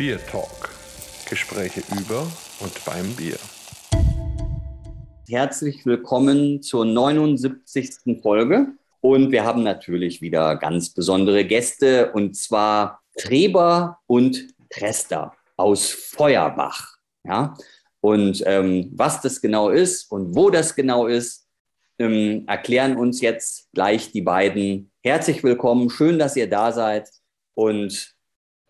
Bier Talk. Gespräche über und beim Bier. Herzlich willkommen zur 79. Folge. Und wir haben natürlich wieder ganz besondere Gäste und zwar Treber und Trester aus Feuerbach. Ja? Und ähm, was das genau ist und wo das genau ist, ähm, erklären uns jetzt gleich die beiden. Herzlich willkommen, schön, dass ihr da seid und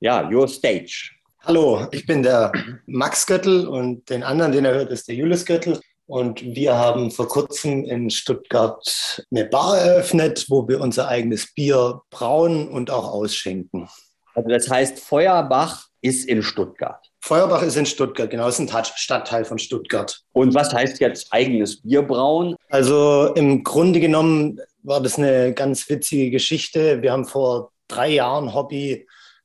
ja, your stage. Hallo, ich bin der Max Göttel und den anderen, den er hört, ist der Julius Göttel. Und wir haben vor kurzem in Stuttgart eine Bar eröffnet, wo wir unser eigenes Bier brauen und auch ausschenken. Also das heißt, Feuerbach ist in Stuttgart. Feuerbach ist in Stuttgart, genau, ist ein Stadtteil von Stuttgart. Und was heißt jetzt eigenes Bier brauen? Also im Grunde genommen war das eine ganz witzige Geschichte. Wir haben vor drei Jahren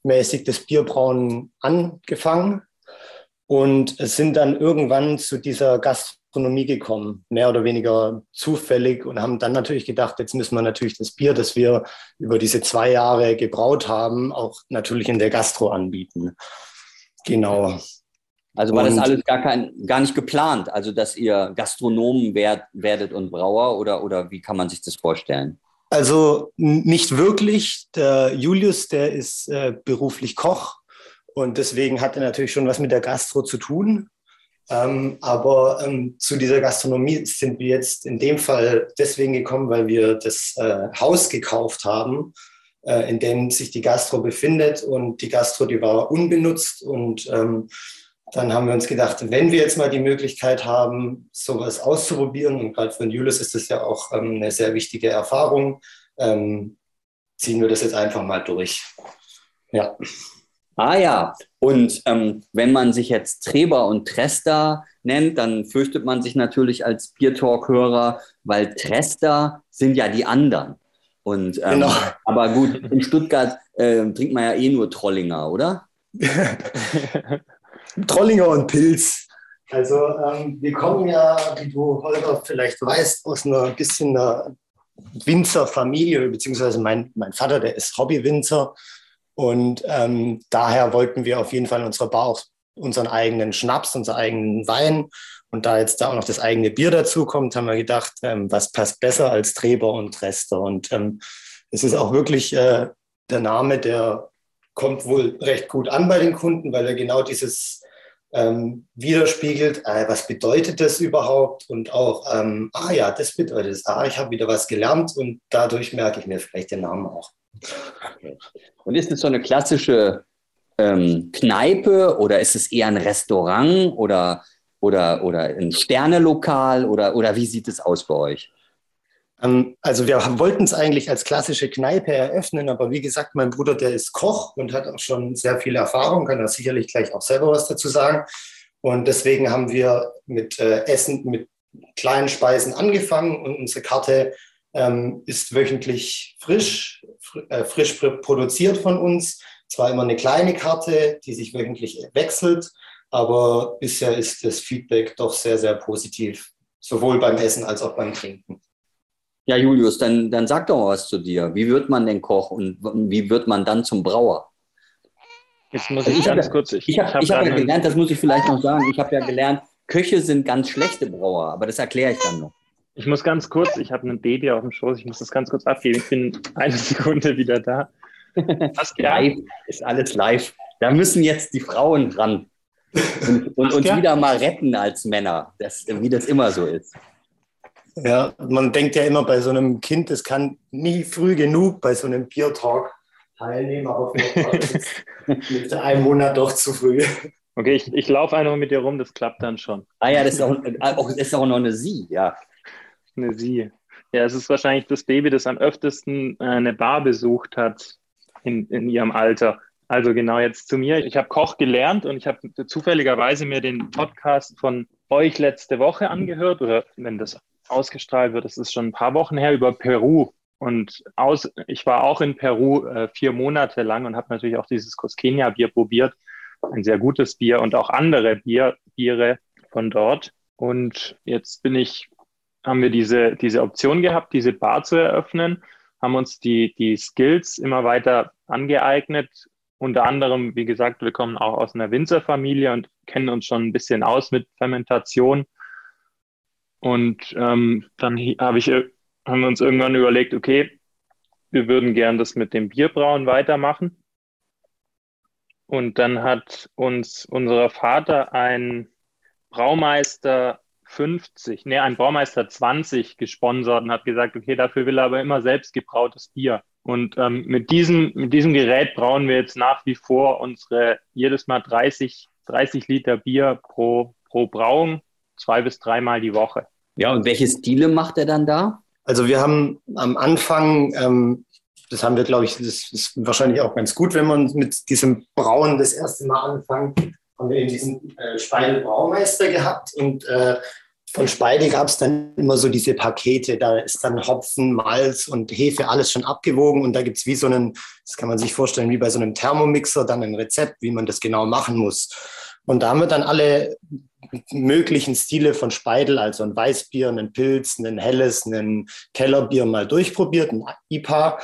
hobbymäßig das Bierbrauen angefangen und sind dann irgendwann zu dieser Gastronomie gekommen, mehr oder weniger zufällig und haben dann natürlich gedacht, jetzt müssen wir natürlich das Bier, das wir über diese zwei Jahre gebraut haben, auch natürlich in der Gastro anbieten. Genau. Also war und, das alles gar, kein, gar nicht geplant, also dass ihr Gastronomen werd, werdet und Brauer oder, oder wie kann man sich das vorstellen? Also nicht wirklich. Der Julius, der ist äh, beruflich Koch und deswegen hat er natürlich schon was mit der Gastro zu tun. Ähm, aber ähm, zu dieser Gastronomie sind wir jetzt in dem Fall deswegen gekommen, weil wir das äh, Haus gekauft haben, äh, in dem sich die Gastro befindet. Und die Gastro, die war unbenutzt. Und ähm, dann haben wir uns gedacht, wenn wir jetzt mal die Möglichkeit haben, sowas auszuprobieren, und gerade für Julius ist das ja auch ähm, eine sehr wichtige Erfahrung, ähm, ziehen wir das jetzt einfach mal durch. Ja. Ah ja, und ähm, wenn man sich jetzt Treber und Trester nennt, dann fürchtet man sich natürlich als Biertalk-Hörer, weil Trester sind ja die anderen. Und, ähm, genau. Aber gut, in Stuttgart äh, trinkt man ja eh nur Trollinger, oder? Trollinger und Pilz. Also ähm, wir kommen ja, wie du Holger vielleicht weißt, aus einer bisschen einer Winzerfamilie, beziehungsweise mein, mein Vater, der ist Hobbywinzer. Und ähm, daher wollten wir auf jeden Fall in unserer Bar auch unseren eigenen Schnaps, unseren eigenen Wein. Und da jetzt da auch noch das eigene Bier dazu kommt, haben wir gedacht, ähm, was passt besser als Treber und Rester. Und ähm, es ist auch wirklich äh, der Name, der kommt wohl recht gut an bei den Kunden, weil er genau dieses ähm, widerspiegelt, äh, was bedeutet das überhaupt und auch, ähm, ah ja, das bedeutet es, ah, ich habe wieder was gelernt und dadurch merke ich mir vielleicht den Namen auch. Und ist es so eine klassische ähm, Kneipe oder ist es eher ein Restaurant oder, oder, oder ein Sternelokal oder, oder wie sieht es aus bei euch? Ähm, also wir wollten es eigentlich als klassische Kneipe eröffnen, aber wie gesagt, mein Bruder, der ist Koch und hat auch schon sehr viel Erfahrung, kann da sicherlich gleich auch selber was dazu sagen. Und deswegen haben wir mit äh, Essen, mit kleinen Speisen angefangen und unsere Karte ähm, ist wöchentlich frisch, fr äh, frisch produziert von uns. Zwar immer eine kleine Karte, die sich wöchentlich wechselt, aber bisher ist das Feedback doch sehr, sehr positiv, sowohl beim Essen als auch beim Trinken. Ja, Julius, dann, dann sag doch mal was zu dir. Wie wird man denn Koch und wie wird man dann zum Brauer? Jetzt muss ich, ich ganz hab, kurz. Ich, ich habe hab, hab ja gelernt, das muss ich vielleicht noch sagen. Ich habe ja gelernt, Köche sind ganz schlechte Brauer, aber das erkläre ich dann noch. Ich muss ganz kurz, ich habe ein Baby auf dem Schoß, ich muss das ganz kurz abgeben. Ich bin eine Sekunde wieder da. Was live ist alles live. Da müssen jetzt die Frauen ran und, und uns wieder mal retten als Männer, das, wie das immer so ist. Ja, man denkt ja immer bei so einem Kind, es kann nie früh genug bei so einem Bier-Talk teilnehmen, aber mit einem Monat doch zu früh. Okay, ich, ich laufe einfach mit dir rum, das klappt dann schon. Ah ja, das ist auch, auch, das ist auch noch eine Sie, ja. Eine Sie. Ja, es ist wahrscheinlich das Baby, das am öftesten äh, eine Bar besucht hat in, in ihrem Alter. Also genau jetzt zu mir. Ich habe Koch gelernt und ich habe zufälligerweise mir den Podcast von euch letzte Woche angehört oder wenn das ausgestrahlt wird. Das ist schon ein paar Wochen her über Peru. Und aus, ich war auch in Peru äh, vier Monate lang und habe natürlich auch dieses Cosqueña-Bier probiert. Ein sehr gutes Bier und auch andere Bier, Biere von dort. Und jetzt bin ich, haben wir diese, diese Option gehabt, diese Bar zu eröffnen, haben uns die, die Skills immer weiter angeeignet, unter anderem, wie gesagt, wir kommen auch aus einer Winzerfamilie und kennen uns schon ein bisschen aus mit Fermentation. Und ähm, dann hab ich, haben wir uns irgendwann überlegt, okay, wir würden gern das mit dem Bierbrauen weitermachen. Und dann hat uns unser Vater ein Braumeister 50, nee, ein Braumeister 20 gesponsert und hat gesagt, okay, dafür will er aber immer selbst gebrautes Bier. Und ähm, mit, diesem, mit diesem Gerät brauen wir jetzt nach wie vor unsere jedes Mal 30, 30 Liter Bier pro, pro Brauung, zwei bis dreimal die Woche. Ja, und welche Stile macht er dann da? Also wir haben am Anfang, ähm, das haben wir, glaube ich, das ist wahrscheinlich auch ganz gut, wenn man mit diesem Brauen das erste Mal anfängt, haben wir eben diesen äh, Speidel Braumeister gehabt und äh, von Speidel gab es dann immer so diese Pakete, da ist dann Hopfen, Malz und Hefe alles schon abgewogen und da gibt es wie so einen, das kann man sich vorstellen, wie bei so einem Thermomixer, dann ein Rezept, wie man das genau machen muss. Und da haben wir dann alle möglichen Stile von Speidel, also ein Weißbier, ein Pilz, ein helles, ein Kellerbier mal durchprobiert, ein IPA.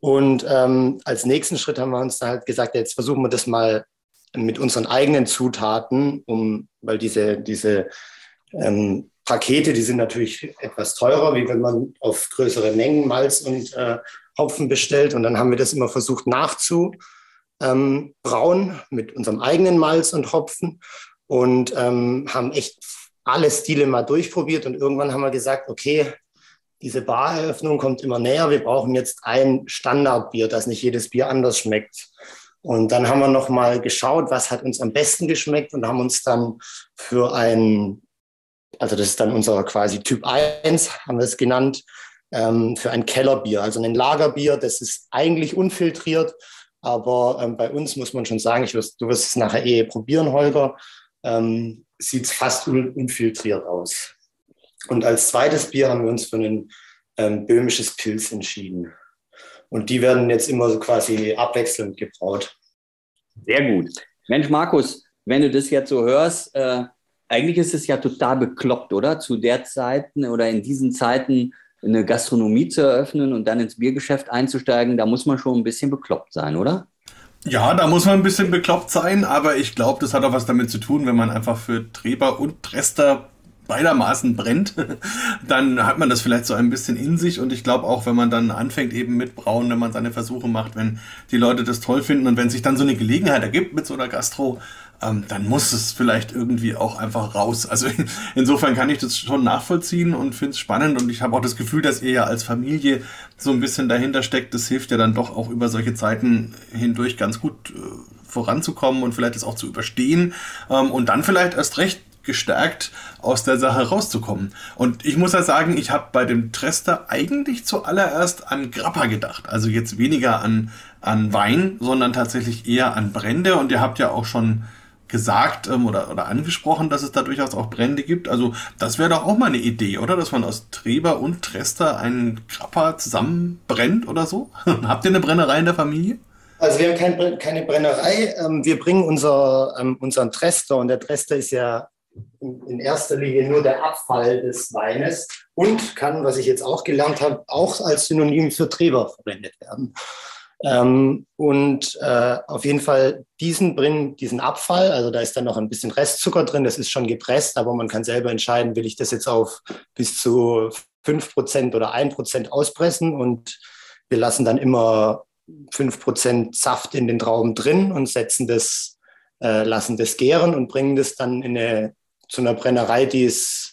Und ähm, als nächsten Schritt haben wir uns dann halt gesagt, jetzt versuchen wir das mal mit unseren eigenen Zutaten, um, weil diese, diese ähm, Pakete, die sind natürlich etwas teurer, wie wenn man auf größere Mengen Malz und äh, Hopfen bestellt. Und dann haben wir das immer versucht nachzubrauen ähm, mit unserem eigenen Malz und Hopfen und ähm, haben echt alle Stile mal durchprobiert. Und irgendwann haben wir gesagt, okay, diese Bareröffnung kommt immer näher. Wir brauchen jetzt ein Standardbier, dass nicht jedes Bier anders schmeckt. Und dann haben wir noch mal geschaut, was hat uns am besten geschmeckt und haben uns dann für ein also das ist dann unser quasi Typ 1, haben wir es genannt, ähm, für ein Kellerbier, also ein Lagerbier, das ist eigentlich unfiltriert, aber ähm, bei uns muss man schon sagen, ich wirst, du wirst es nachher eh probieren, Holger, ähm, sieht es fast un unfiltriert aus. Und als zweites Bier haben wir uns für ein ähm, böhmisches Pilz entschieden. Und die werden jetzt immer so quasi abwechselnd gebraut. Sehr gut. Mensch, Markus, wenn du das jetzt so hörst, äh, eigentlich ist es ja total bekloppt, oder? Zu der Zeiten oder in diesen Zeiten eine Gastronomie zu eröffnen und dann ins Biergeschäft einzusteigen, da muss man schon ein bisschen bekloppt sein, oder? Ja, da muss man ein bisschen bekloppt sein, aber ich glaube, das hat auch was damit zu tun, wenn man einfach für Treber und Trester beidermaßen brennt, dann hat man das vielleicht so ein bisschen in sich und ich glaube auch, wenn man dann anfängt eben mit Brauen, wenn man seine Versuche macht, wenn die Leute das toll finden und wenn sich dann so eine Gelegenheit ergibt mit so einer Gastro, ähm, dann muss es vielleicht irgendwie auch einfach raus. Also in, insofern kann ich das schon nachvollziehen und finde es spannend und ich habe auch das Gefühl, dass ihr ja als Familie so ein bisschen dahinter steckt. Das hilft ja dann doch auch über solche Zeiten hindurch ganz gut äh, voranzukommen und vielleicht das auch zu überstehen ähm, und dann vielleicht erst recht gestärkt aus der Sache rauszukommen. Und ich muss ja sagen, ich habe bei dem Trester eigentlich zuallererst an Grappa gedacht. Also jetzt weniger an, an Wein, sondern tatsächlich eher an Brände. Und ihr habt ja auch schon gesagt ähm, oder, oder angesprochen, dass es da durchaus auch Brände gibt. Also das wäre doch auch mal eine Idee, oder? Dass man aus Treber und Trester einen Krapper zusammenbrennt oder so. Habt ihr eine Brennerei in der Familie? Also wir haben kein, keine Brennerei. Ähm, wir bringen unser, ähm, unseren Trester und der Trester ist ja in erster Linie nur der Abfall des Weines und kann, was ich jetzt auch gelernt habe, auch als Synonym für Treber verwendet werden. Ähm, und äh, auf jeden Fall diesen bringen, diesen Abfall, also da ist dann noch ein bisschen Restzucker drin, das ist schon gepresst, aber man kann selber entscheiden, will ich das jetzt auf bis zu 5% oder 1% auspressen und wir lassen dann immer 5% Saft in den Trauben drin und setzen das, äh, lassen das gären und bringen das dann in eine, zu einer Brennerei, die ist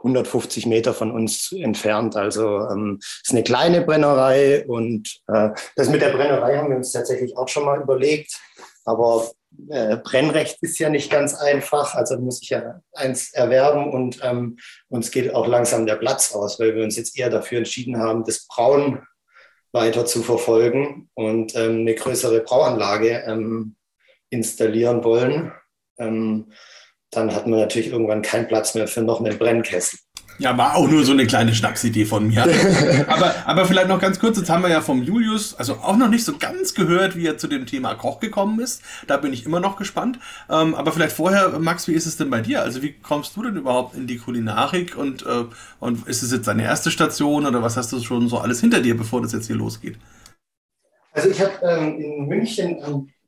150 Meter von uns entfernt. Also ähm, ist eine kleine Brennerei und äh, das mit der Brennerei haben wir uns tatsächlich auch schon mal überlegt. Aber äh, Brennrecht ist ja nicht ganz einfach. Also muss ich ja eins erwerben und ähm, uns geht auch langsam der Platz aus, weil wir uns jetzt eher dafür entschieden haben, das Brauen weiter zu verfolgen und ähm, eine größere Brauanlage ähm, installieren wollen. Ähm, dann hat man natürlich irgendwann keinen Platz mehr für noch einen Brennkessel. Ja, war auch nur so eine kleine Schnapsidee von mir. aber, aber vielleicht noch ganz kurz, jetzt haben wir ja vom Julius, also auch noch nicht so ganz gehört, wie er zu dem Thema Koch gekommen ist. Da bin ich immer noch gespannt. Ähm, aber vielleicht vorher, Max, wie ist es denn bei dir? Also wie kommst du denn überhaupt in die Kulinarik und, äh, und ist es jetzt deine erste Station oder was hast du schon so alles hinter dir, bevor das jetzt hier losgeht? Also ich habe ähm, in München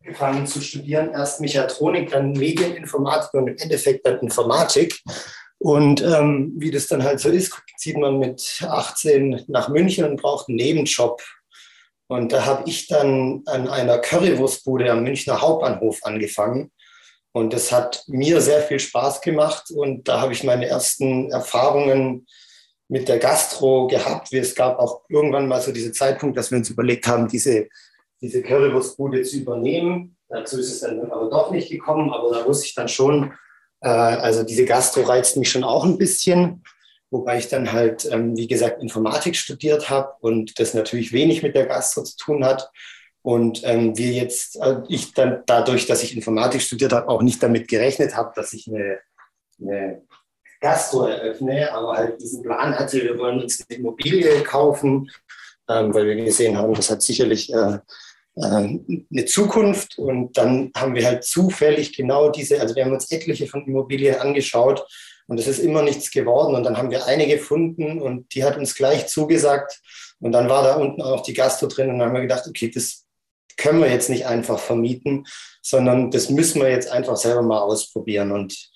angefangen zu studieren, erst Mechatronik, dann Medieninformatik und im Endeffekt dann Informatik. Und ähm, wie das dann halt so ist, zieht man mit 18 nach München und braucht einen Nebenjob. Und da habe ich dann an einer Currywurstbude am Münchner Hauptbahnhof angefangen. Und das hat mir sehr viel Spaß gemacht. Und da habe ich meine ersten Erfahrungen mit der Gastro gehabt. Es gab auch irgendwann mal so diese Zeitpunkt, dass wir uns überlegt haben, diese, diese Currywurstbude zu übernehmen. Dazu ist es dann aber doch nicht gekommen. Aber da wusste ich dann schon, äh, also diese Gastro reizt mich schon auch ein bisschen, wobei ich dann halt, ähm, wie gesagt, Informatik studiert habe und das natürlich wenig mit der Gastro zu tun hat. Und ähm, wir jetzt, äh, ich dann dadurch, dass ich Informatik studiert habe, auch nicht damit gerechnet habe, dass ich eine, eine Gastro eröffne, aber halt diesen Plan hatte, wir wollen uns eine Immobilie kaufen, ähm, weil wir gesehen haben, das hat sicherlich äh, eine Zukunft. Und dann haben wir halt zufällig genau diese, also wir haben uns etliche von Immobilien angeschaut und es ist immer nichts geworden. Und dann haben wir eine gefunden und die hat uns gleich zugesagt. Und dann war da unten auch die Gastro drin und dann haben wir gedacht, okay, das können wir jetzt nicht einfach vermieten, sondern das müssen wir jetzt einfach selber mal ausprobieren. Und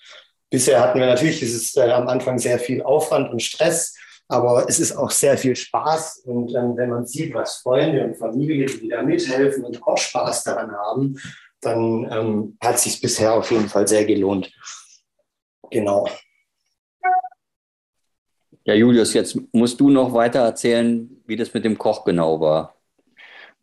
bisher hatten wir natürlich, es ist äh, am Anfang sehr viel Aufwand und Stress. Aber es ist auch sehr viel Spaß. Und ähm, wenn man sieht, was Freunde und Familie, die da mithelfen und auch Spaß daran haben, dann ähm, hat sich bisher auf jeden Fall sehr gelohnt. Genau. Ja, Julius, jetzt musst du noch weiter erzählen, wie das mit dem Koch genau war.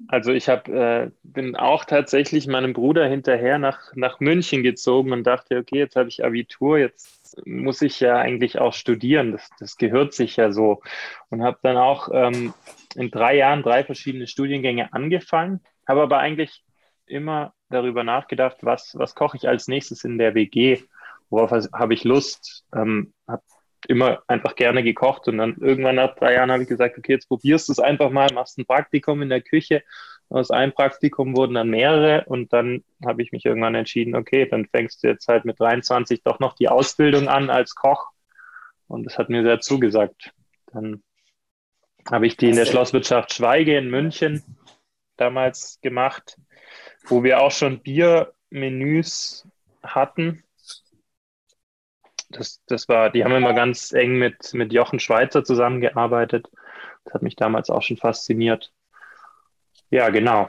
Also ich hab, äh, bin auch tatsächlich meinem Bruder hinterher nach, nach München gezogen und dachte, okay, jetzt habe ich Abitur, jetzt muss ich ja eigentlich auch studieren. Das, das gehört sich ja so. Und habe dann auch ähm, in drei Jahren drei verschiedene Studiengänge angefangen, habe aber eigentlich immer darüber nachgedacht, was, was koche ich als nächstes in der WG, worauf habe ich Lust, ähm, habe immer einfach gerne gekocht und dann irgendwann nach drei Jahren habe ich gesagt, okay, jetzt probierst du es einfach mal, machst ein Praktikum in der Küche aus einem Praktikum wurden dann mehrere und dann habe ich mich irgendwann entschieden, okay, dann fängst du jetzt halt mit 23 doch noch die Ausbildung an als Koch. Und das hat mir sehr zugesagt. Dann habe ich die in der Schlosswirtschaft Schweige in München damals gemacht, wo wir auch schon Biermenüs hatten. Das, das war, die haben immer ganz eng mit, mit Jochen Schweizer zusammengearbeitet. Das hat mich damals auch schon fasziniert. Ja, genau.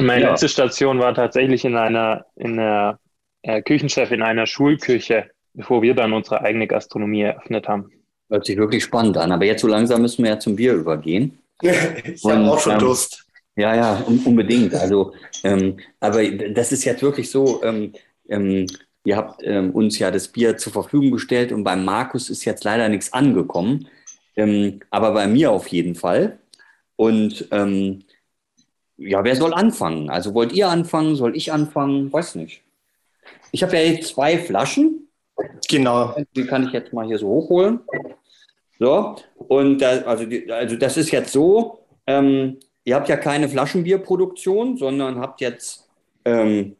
Meine ja. letzte Station war tatsächlich in einer, in einer äh, Küchenchef in einer Schulküche, bevor wir dann unsere eigene Gastronomie eröffnet haben. Hört sich wirklich spannend an. Aber jetzt so langsam müssen wir ja zum Bier übergehen. ich habe auch schon ähm, Durst. Ja, ja, un unbedingt. Also, ähm, aber das ist jetzt wirklich so. Ähm, ähm, ihr habt ähm, uns ja das Bier zur Verfügung gestellt und beim Markus ist jetzt leider nichts angekommen. Ähm, aber bei mir auf jeden Fall. Und ähm, ja, wer soll anfangen? Also wollt ihr anfangen? Soll ich anfangen? Weiß nicht. Ich habe ja jetzt zwei Flaschen. Genau. Die kann ich jetzt mal hier so hochholen. So, und da, also, die, also das ist jetzt so, ähm, ihr habt ja keine Flaschenbierproduktion, sondern habt jetzt ähm,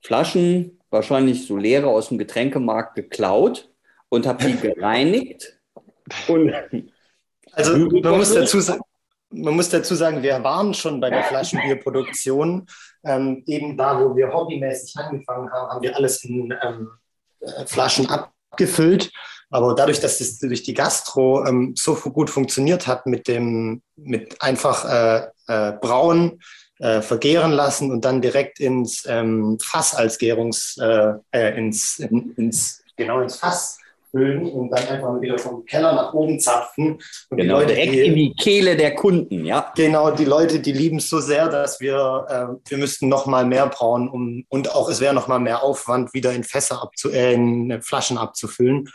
Flaschen, wahrscheinlich so leere aus dem Getränkemarkt geklaut und habt die gereinigt. Und also man muss dazu sagen, man muss dazu sagen, wir waren schon bei der Flaschenbierproduktion. Ähm, eben da, wo wir hobbymäßig angefangen haben, haben wir alles in ähm, äh, Flaschen abgefüllt. Aber dadurch, dass es durch die Gastro ähm, so gut funktioniert hat mit dem, mit einfach äh, äh, brauen, äh, vergären lassen und dann direkt ins ähm, Fass als Gärungs, äh, äh, ins, in, ins, genau ins Fass füllen und dann einfach wieder vom Keller nach oben zapfen. Und genau, Leute, direkt die, in die Kehle der Kunden, ja. Genau, die Leute, die lieben es so sehr, dass wir, äh, wir müssten noch mal mehr brauen um, und auch es wäre noch mal mehr Aufwand, wieder in Fässer abzu, äh, in Flaschen abzufüllen.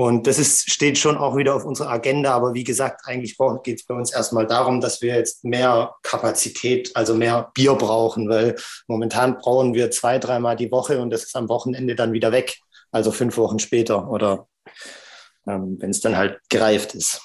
Und das ist, steht schon auch wieder auf unserer Agenda. Aber wie gesagt, eigentlich geht es bei uns erstmal darum, dass wir jetzt mehr Kapazität, also mehr Bier brauchen, weil momentan brauen wir zwei, dreimal die Woche und das ist am Wochenende dann wieder weg. Also fünf Wochen später oder ähm, wenn es dann halt gereift ist.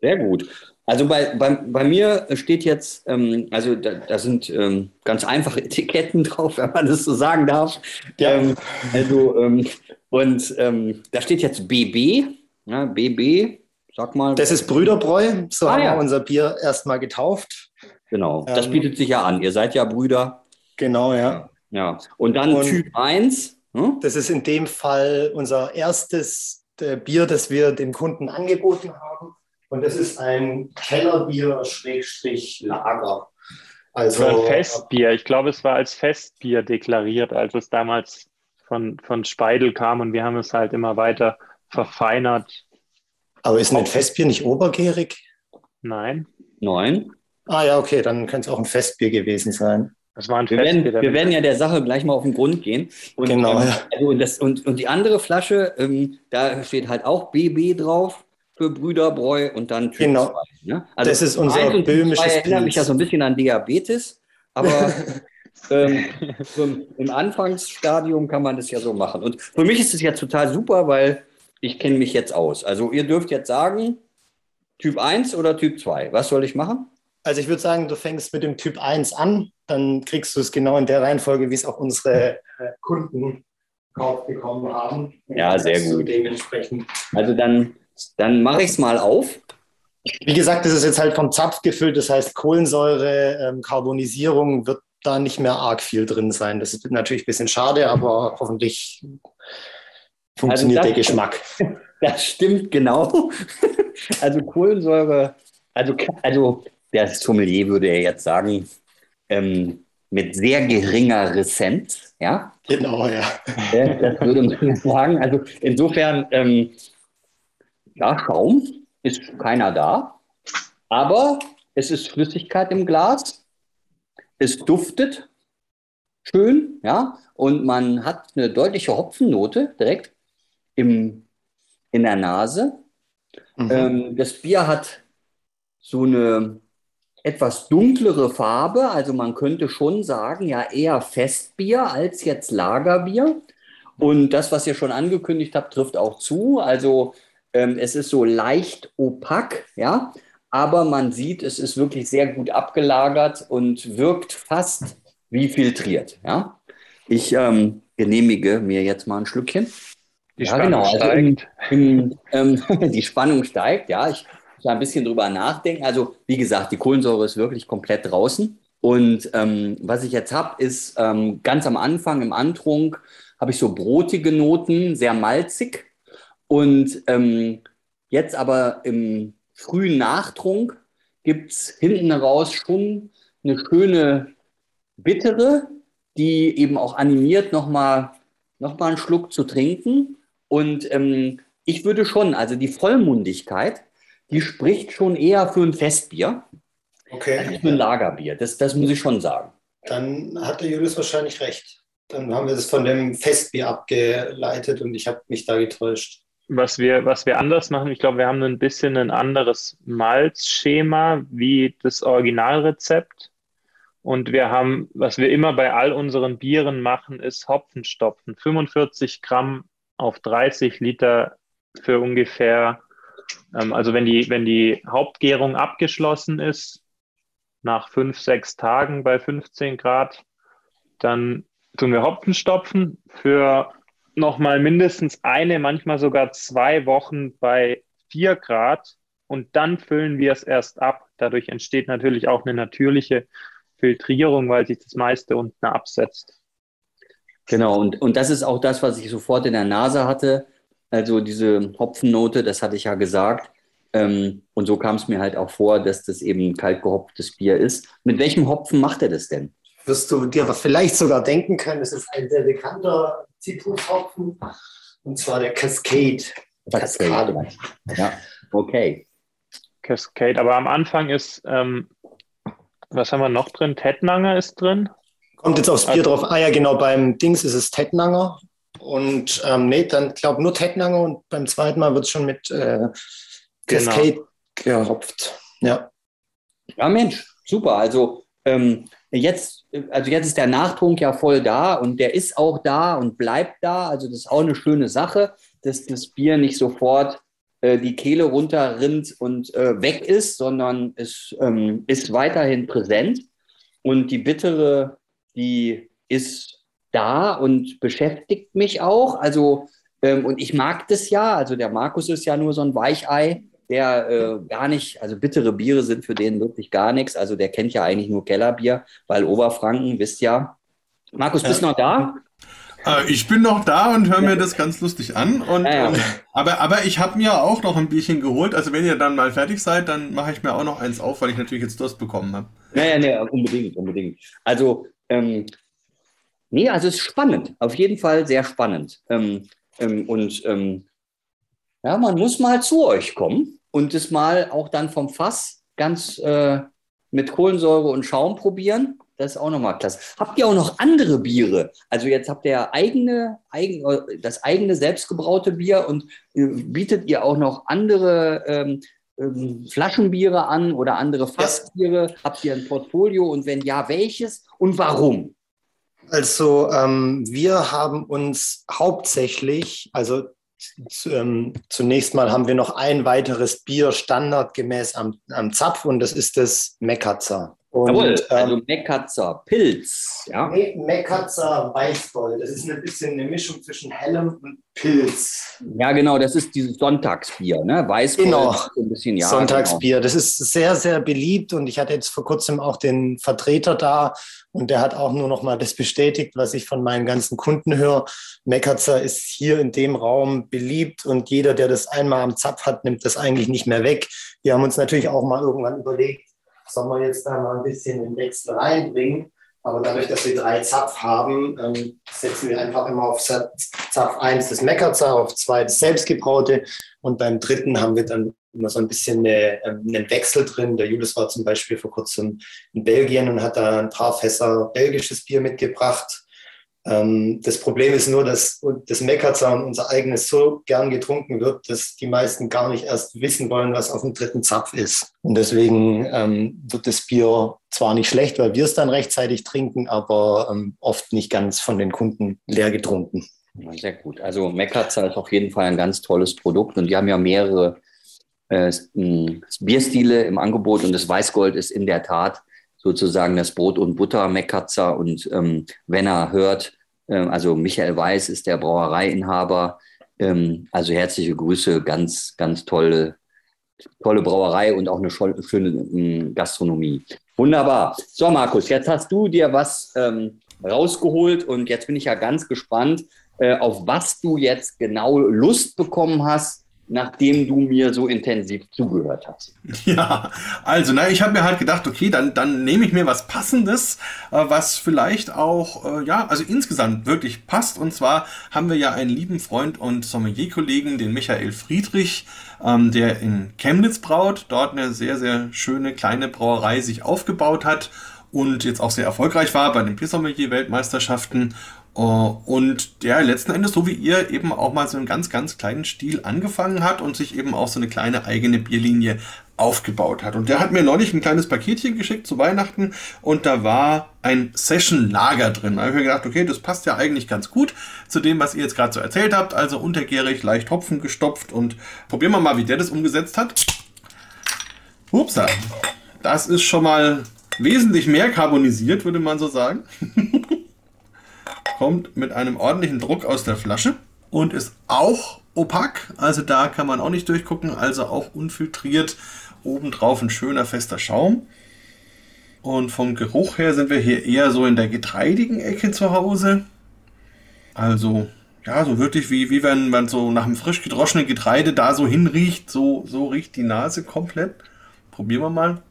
Sehr gut. Also bei, bei, bei mir steht jetzt, ähm, also da, da sind ähm, ganz einfache Etiketten drauf, wenn man das so sagen darf. Ja. Ähm, also, ähm, und ähm, da steht jetzt BB, ja, BB, sag mal. Das ist Brüderbräu, so ah, haben ja. wir unser Bier erstmal getauft. Genau, das bietet sich ja an. Ihr seid ja Brüder. Genau, ja. Ja. Und dann Und- Typ 1. Hm? Das ist in dem Fall unser erstes äh, Bier, das wir dem Kunden angeboten haben. Und das ist ein Kellerbier-Lager. Also, ein Festbier. Ich glaube, es war als Festbier deklariert, als es damals von, von Speidel kam und wir haben es halt immer weiter verfeinert. aber ist ein Festbier nicht obergärig? Nein, 9. Ah ja, okay, dann könnte es auch ein Festbier gewesen sein. Das war ein Wir werden, wir werden ja der Sache gleich mal auf den Grund gehen. Und, Genau, ähm, also und, das, und, und die andere Flasche, ähm, da steht halt auch BB drauf für Brüderbräu und dann Typ Genau. 2. Ne? Also Das ist unser böhmisches zwei erinnert mich ja so ein bisschen an Diabetes, aber ähm, im Anfangsstadium kann man das ja so machen. Und für mich ist es ja total super, weil ich kenne mich jetzt aus. Also ihr dürft jetzt sagen, Typ 1 oder Typ 2. Was soll ich machen? Also ich würde sagen, du fängst mit dem Typ 1 an, dann kriegst du es genau in der Reihenfolge, wie es auch unsere äh, Kunden gekauft bekommen haben. Ja, sehr Also gut. Dementsprechend. Also dann, dann mache ich es mal auf. Wie gesagt, das ist jetzt halt vom Zapf gefüllt, das heißt Kohlensäure, ähm, Karbonisierung wird da nicht mehr arg viel drin sein. Das ist natürlich ein bisschen schade, aber hoffentlich funktioniert Also der das- Geschmack. Das stimmt genau. Also Kohlensäure, also, also der Sommelier würde ja jetzt sagen, ähm, mit sehr geringer Ressenz, ja, Genau, ja. das würde man sagen. Also insofern, ähm, ja, Schaum ist keiner da, aber es ist Flüssigkeit im Glas, es duftet schön, ja, und man hat eine deutliche Hopfennote direkt im, in der Nase. Mhm. Ähm, das Bier hat so eine etwas dunklere Farbe, also man könnte schon sagen, ja eher Festbier als jetzt Lagerbier. Und das, was ihr schon angekündigt habt, trifft auch zu. Also ähm, es ist so leicht opak, ja, aber man sieht, es ist wirklich sehr gut abgelagert und wirkt fast wie filtriert, ja. Ich ähm, genehmige mir jetzt mal ein Schlückchen. Die Ja, Spannung genau, also steigt. Im, ähm, die Spannung steigt, ja. Ich da ein bisschen drüber nachdenken. Also, wie gesagt, die Kohlensäure ist wirklich komplett draußen. Und ähm, was ich jetzt habe, ist ähm, ganz am Anfang im Antrunk habe ich so brotige Noten, sehr malzig. Und ähm, jetzt aber im frühen Nachtrunk gibt es hinten raus schon eine schöne bittere, die eben auch animiert, nochmal noch mal einen Schluck zu trinken. Und ähm, ich würde schon, also die Vollmundigkeit, die spricht schon eher für ein Festbier als Okay, für ein Lagerbier. Das, das muss ich schon sagen. dann hat der Julius wahrscheinlich recht. Dann haben wir das von dem Festbier abgeleitet und ich habe mich da getäuscht. Was wir, was wir anders machen, ich glaube, wir haben ein bisschen ein anderes Malzschema wie das Originalrezept. Und wir haben, was wir immer bei all unseren Bieren machen, ist Hopfenstopfen. 45 Gramm auf 30 Liter für ungefähr, also wenn die, wenn die Hauptgärung abgeschlossen ist, nach fünf, sechs Tagen bei 15 Grad, dann tun wir Hopfenstopfen für nochmal mindestens eine, manchmal sogar zwei Wochen bei 4 Grad und dann füllen wir es erst ab. Dadurch entsteht natürlich auch eine natürliche Filtrierung, weil sich das meiste unten absetzt. Genau, und, und das ist auch das, was ich sofort in der Nase hatte. Also diese Hopfennote, das hatte ich ja gesagt. Ähm, und so kam es mir halt auch vor, dass das eben kalt gehopftes Bier ist. Mit welchem Hopfen macht er das denn? Wirst du dir vielleicht sogar denken können, es ist ein sehr bekannter Zitrushopfen und zwar der Cascade. Kaskade. Ja, okay. Cascade. Aber am Anfang ist, ähm, was haben wir noch drin? Tettnanger ist drin. Kommt jetzt aufs Bier Also- drauf. Ah ja, genau, beim Dings ist es Tettnanger. Und ähm, nee, dann glaube nur Tettnanger und beim zweiten Mal wird es schon mit äh, Cascade gehopft. Ja. Ja, Mensch, super. Also ähm, jetzt, also jetzt ist der Nachtrunk ja voll da und der ist auch da und bleibt da. Also das ist auch eine schöne Sache, dass das Bier nicht sofort äh, die Kehle runterrinnt und äh, weg ist, sondern es ähm, ist weiterhin präsent. Und die bittere, die ist da und beschäftigt mich auch. Also, ähm, und ich mag das ja. Also der Markus ist ja nur so ein Weichei der äh, gar nicht, also bittere Biere sind für den wirklich gar nichts. Also der kennt ja eigentlich nur Kellerbier, weil Oberfranken, wisst ja, Markus, bist du noch da? Äh, ich bin noch da und höre mir das ganz lustig an. Und, ja, ja. Ähm, aber, aber ich habe mir auch noch ein Bierchen geholt. Also wenn ihr dann mal fertig seid, dann mache ich mir auch noch eins auf, weil ich natürlich jetzt Durst bekommen habe. Naja, nee, unbedingt, unbedingt. Also, ähm, nee, also es ist spannend. Auf jeden Fall sehr spannend. Ähm, ähm, und ähm, ja, man muss mal zu euch kommen und es mal auch dann vom Fass ganz äh, mit Kohlensäure und Schaum probieren. Das ist auch nochmal klasse. Habt ihr auch noch andere Biere? Also jetzt habt ihr eigene, eigen, das eigene selbstgebraute Bier und äh, bietet ihr auch noch andere ähm, ähm, Flaschenbiere an oder andere Fassbiere? Ja. Habt ihr ein Portfolio und wenn ja, welches und warum? Also ähm, wir haben uns hauptsächlich, also ähm, zunächst mal haben wir noch ein weiteres Bier standardgemäß am, am Zapf und das ist das Mekatzer. Und, Jawohl, also ähm, Mekatzer Pilz. Ja? Mekatzer Weißgold. Das ist ein bisschen eine Mischung zwischen hellem und Pilz. Ja, genau, das ist dieses Sonntagsbier, ne? Weißgold. Genau, ein bisschen, ja, Sonntagsbier. Genau. Das ist sehr, sehr beliebt und ich hatte jetzt vor kurzem auch den Vertreter da und der hat auch nur noch mal das bestätigt, was ich von meinen ganzen Kunden höre. Mekatzer ist hier in dem Raum beliebt und jeder, der das einmal am Zapf hat, nimmt das eigentlich nicht mehr weg. Wir haben uns natürlich auch mal irgendwann überlegt, soll man jetzt da mal ein bisschen den Wechsel reinbringen. Aber dadurch, dass wir drei Zapf haben, ähm, setzen wir einfach immer auf Zapf 1 das Meckerzer, auf 2 das selbstgebraute und beim dritten haben wir dann immer so ein bisschen eine, ähm, einen Wechsel drin. Der Julius war zum Beispiel vor kurzem in Belgien und hat da ein paar Fässer belgisches Bier mitgebracht. Ähm, das Problem ist nur, dass das Meckerzaun, unser eigenes, so gern getrunken wird, dass die meisten gar nicht erst wissen wollen, was auf dem dritten Zapf ist. Und deswegen ähm, wird das Bier zwar nicht schlecht, weil wir es dann rechtzeitig trinken, aber ähm, oft nicht ganz von den Kunden leer getrunken. Sehr gut. Also Meckerzer ist auf jeden Fall ein ganz tolles Produkt und die haben ja mehrere äh, Bierstile im Angebot und das Weißgold ist in der Tat sozusagen das Brot und Butter Mekatzer und ähm, wenn er hört, äh, also Michael Weiß ist der Brauereiinhaber, ähm, also herzliche Grüße, ganz, ganz tolle, tolle Brauerei und auch eine schöne ähm, Gastronomie. Wunderbar. So, Markus, jetzt hast du dir was ähm, rausgeholt und jetzt bin ich ja ganz gespannt, äh, auf was du jetzt genau Lust bekommen hast, nachdem du mir so intensiv zugehört hast. Ja, also, na, ich habe mir halt gedacht, okay, dann, dann nehme ich mir was Passendes, äh, was vielleicht auch, äh, ja, also insgesamt wirklich passt. Und zwar haben wir ja einen lieben Freund und Sommelier-Kollegen, den Michael Friedrich, ähm, der in Chemnitz braut, dort eine sehr, sehr schöne kleine Brauerei sich aufgebaut hat und jetzt auch sehr erfolgreich war bei den Biersommelier-Weltmeisterschaften und der letzten Endes, so wie ihr, eben auch mal so einen ganz, ganz kleinen Stil angefangen hat und sich eben auch so eine kleine eigene Bierlinie aufgebaut hat. Und der hat mir neulich ein kleines Paketchen geschickt zu Weihnachten und da war ein Session-Lager drin. Da habe ich mir gedacht, okay, das passt ja eigentlich ganz gut zu dem, was ihr jetzt gerade so erzählt habt. Also untergärig, leicht Hopfen gestopft und probieren wir mal, wie der das umgesetzt hat. Upsa, das ist schon mal wesentlich mehr carbonisiert, würde man so sagen. kommt mit einem ordentlichen Druck aus der Flasche und ist auch opak, also da kann man auch nicht durchgucken, also auch unfiltriert. Obendrauf ein schöner fester Schaum. Und vom Geruch her sind wir hier eher so in der getreidigen Ecke zu Hause. Also, ja, so wirklich wie, wie wenn man so nach einem frisch gedroschenen Getreide da so hinriecht, so, so riecht die Nase komplett. Probieren wir mal.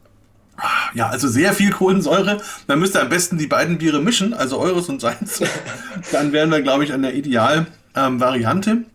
Ja, also sehr viel Kohlensäure. Man müsste am besten die beiden Biere mischen, also eures und seins. Dann wären wir, glaube ich, an der Ideal-Variante. Ähm,